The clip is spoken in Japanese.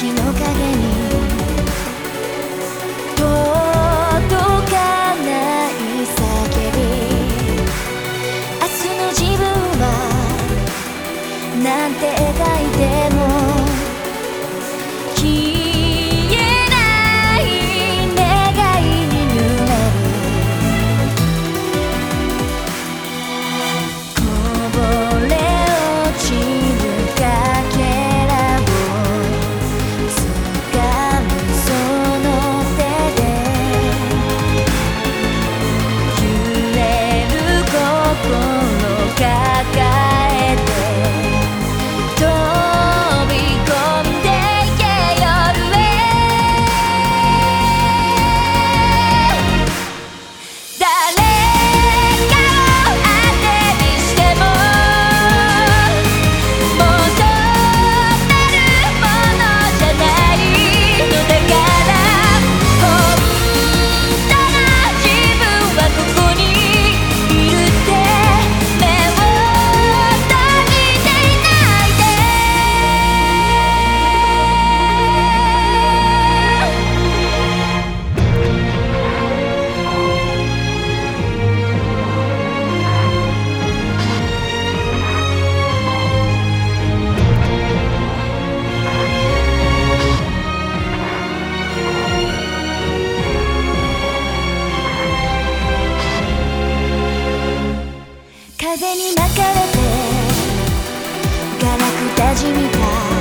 日の影に風に巻かれてガラクタじみた